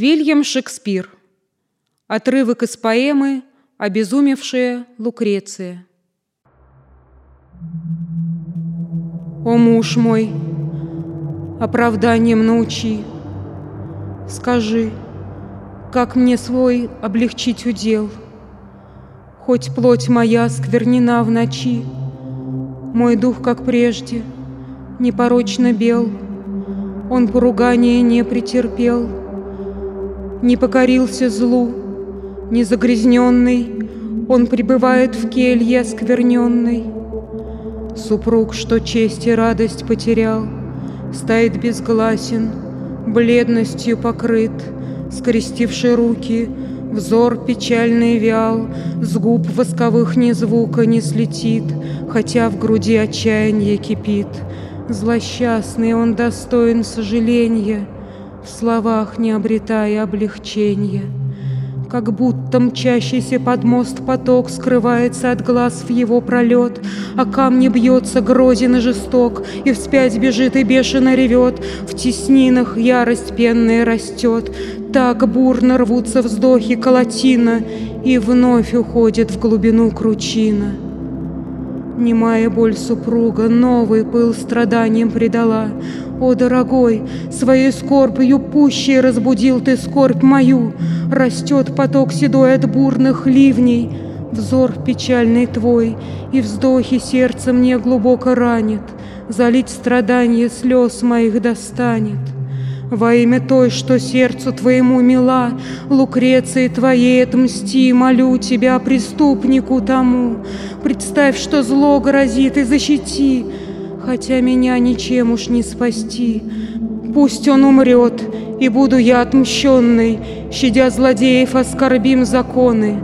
Вильям Шекспир. Отрывок из поэмы «Обезумевшая Лукреция». О муж мой, оправданием научи, Скажи, как мне свой облегчить удел, Хоть плоть моя сквернена в ночи, Мой дух, как прежде, непорочно бел, Он поругания не претерпел — не покорился злу, не загрязненный, он пребывает в келье оскверненной. Супруг, что честь и радость потерял, стоит безгласен, бледностью покрыт, скрестивший руки, взор печальный вял, с губ восковых ни звука не слетит, хотя в груди отчаяние кипит. Злосчастный он достоин сожаления — в словах не обретая облегчения. Как будто мчащийся под мост поток скрывается от глаз в его пролет, А камни бьется грозен и жесток, и вспять бежит и бешено ревет, В теснинах ярость пенная растет, Так бурно рвутся вздохи колотина, И вновь уходит в глубину кручина. Немая боль супруга новый пыл страданием придала. О, дорогой, своей скорбью пуще разбудил ты скорбь мою. Растет поток седой от бурных ливней, Взор печальный твой, и вздохи сердца мне глубоко ранит, Залить страдания слез моих достанет. Во имя той, что сердцу твоему мила, Лукреции твоей отмсти, молю тебя, преступнику тому. Представь, что зло грозит, и защити, Хотя меня ничем уж не спасти. Пусть он умрет, и буду я отмщенной, Щадя злодеев, оскорбим законы.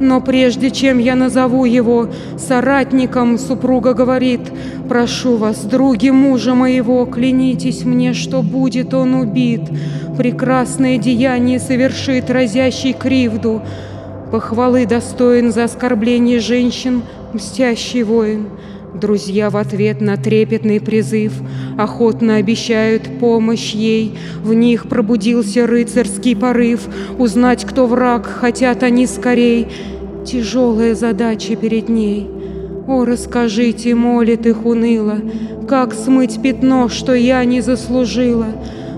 Но прежде чем я назову его соратником, супруга говорит, «Прошу вас, други мужа моего, клянитесь мне, что будет он убит. Прекрасное деяние совершит разящий кривду. Похвалы достоин за оскорбление женщин мстящий воин». Друзья в ответ на трепетный призыв Охотно обещают помощь ей. В них пробудился рыцарский порыв. Узнать, кто враг, хотят они скорей. Тяжелая задача перед ней. О, расскажите, молит их уныло, Как смыть пятно, что я не заслужила.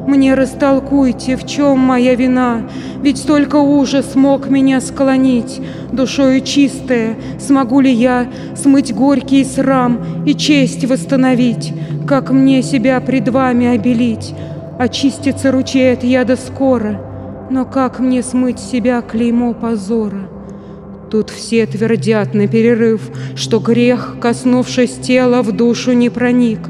Мне растолкуйте, в чем моя вина, Ведь только ужас мог меня склонить. Душою чистая, смогу ли я Смыть горький срам и честь восстановить? Как мне себя пред вами обелить? Очистится ручей от яда скоро, Но как мне смыть себя клеймо позора? Тут все твердят на перерыв, Что грех, коснувшись тела, в душу не проник —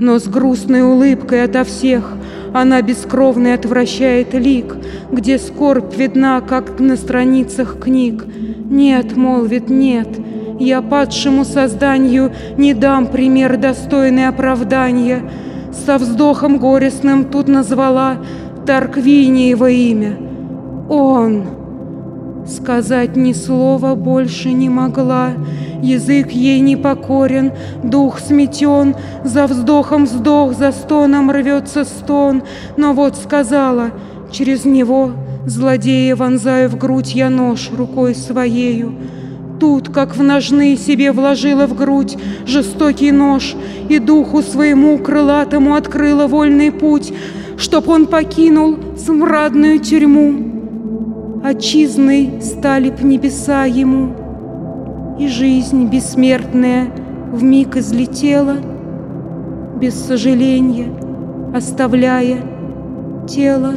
но с грустной улыбкой ото всех она бескровный отвращает лик, Где скорбь видна, как на страницах книг. Нет, молвит, нет, я падшему созданию Не дам пример достойный оправдания. Со вздохом горестным тут назвала Тарквиниево имя. Он... Сказать ни слова больше не могла, Язык ей не покорен, дух сметен, За вздохом вздох, за стоном рвется стон, Но вот сказала, через него, Злодея вонзая в грудь я нож рукой своею, Тут, как в ножны, себе вложила в грудь жестокий нож И духу своему крылатому открыла вольный путь, Чтоб он покинул смрадную тюрьму отчизной стали б небеса ему, И жизнь бессмертная в миг излетела, Без сожаления, оставляя тело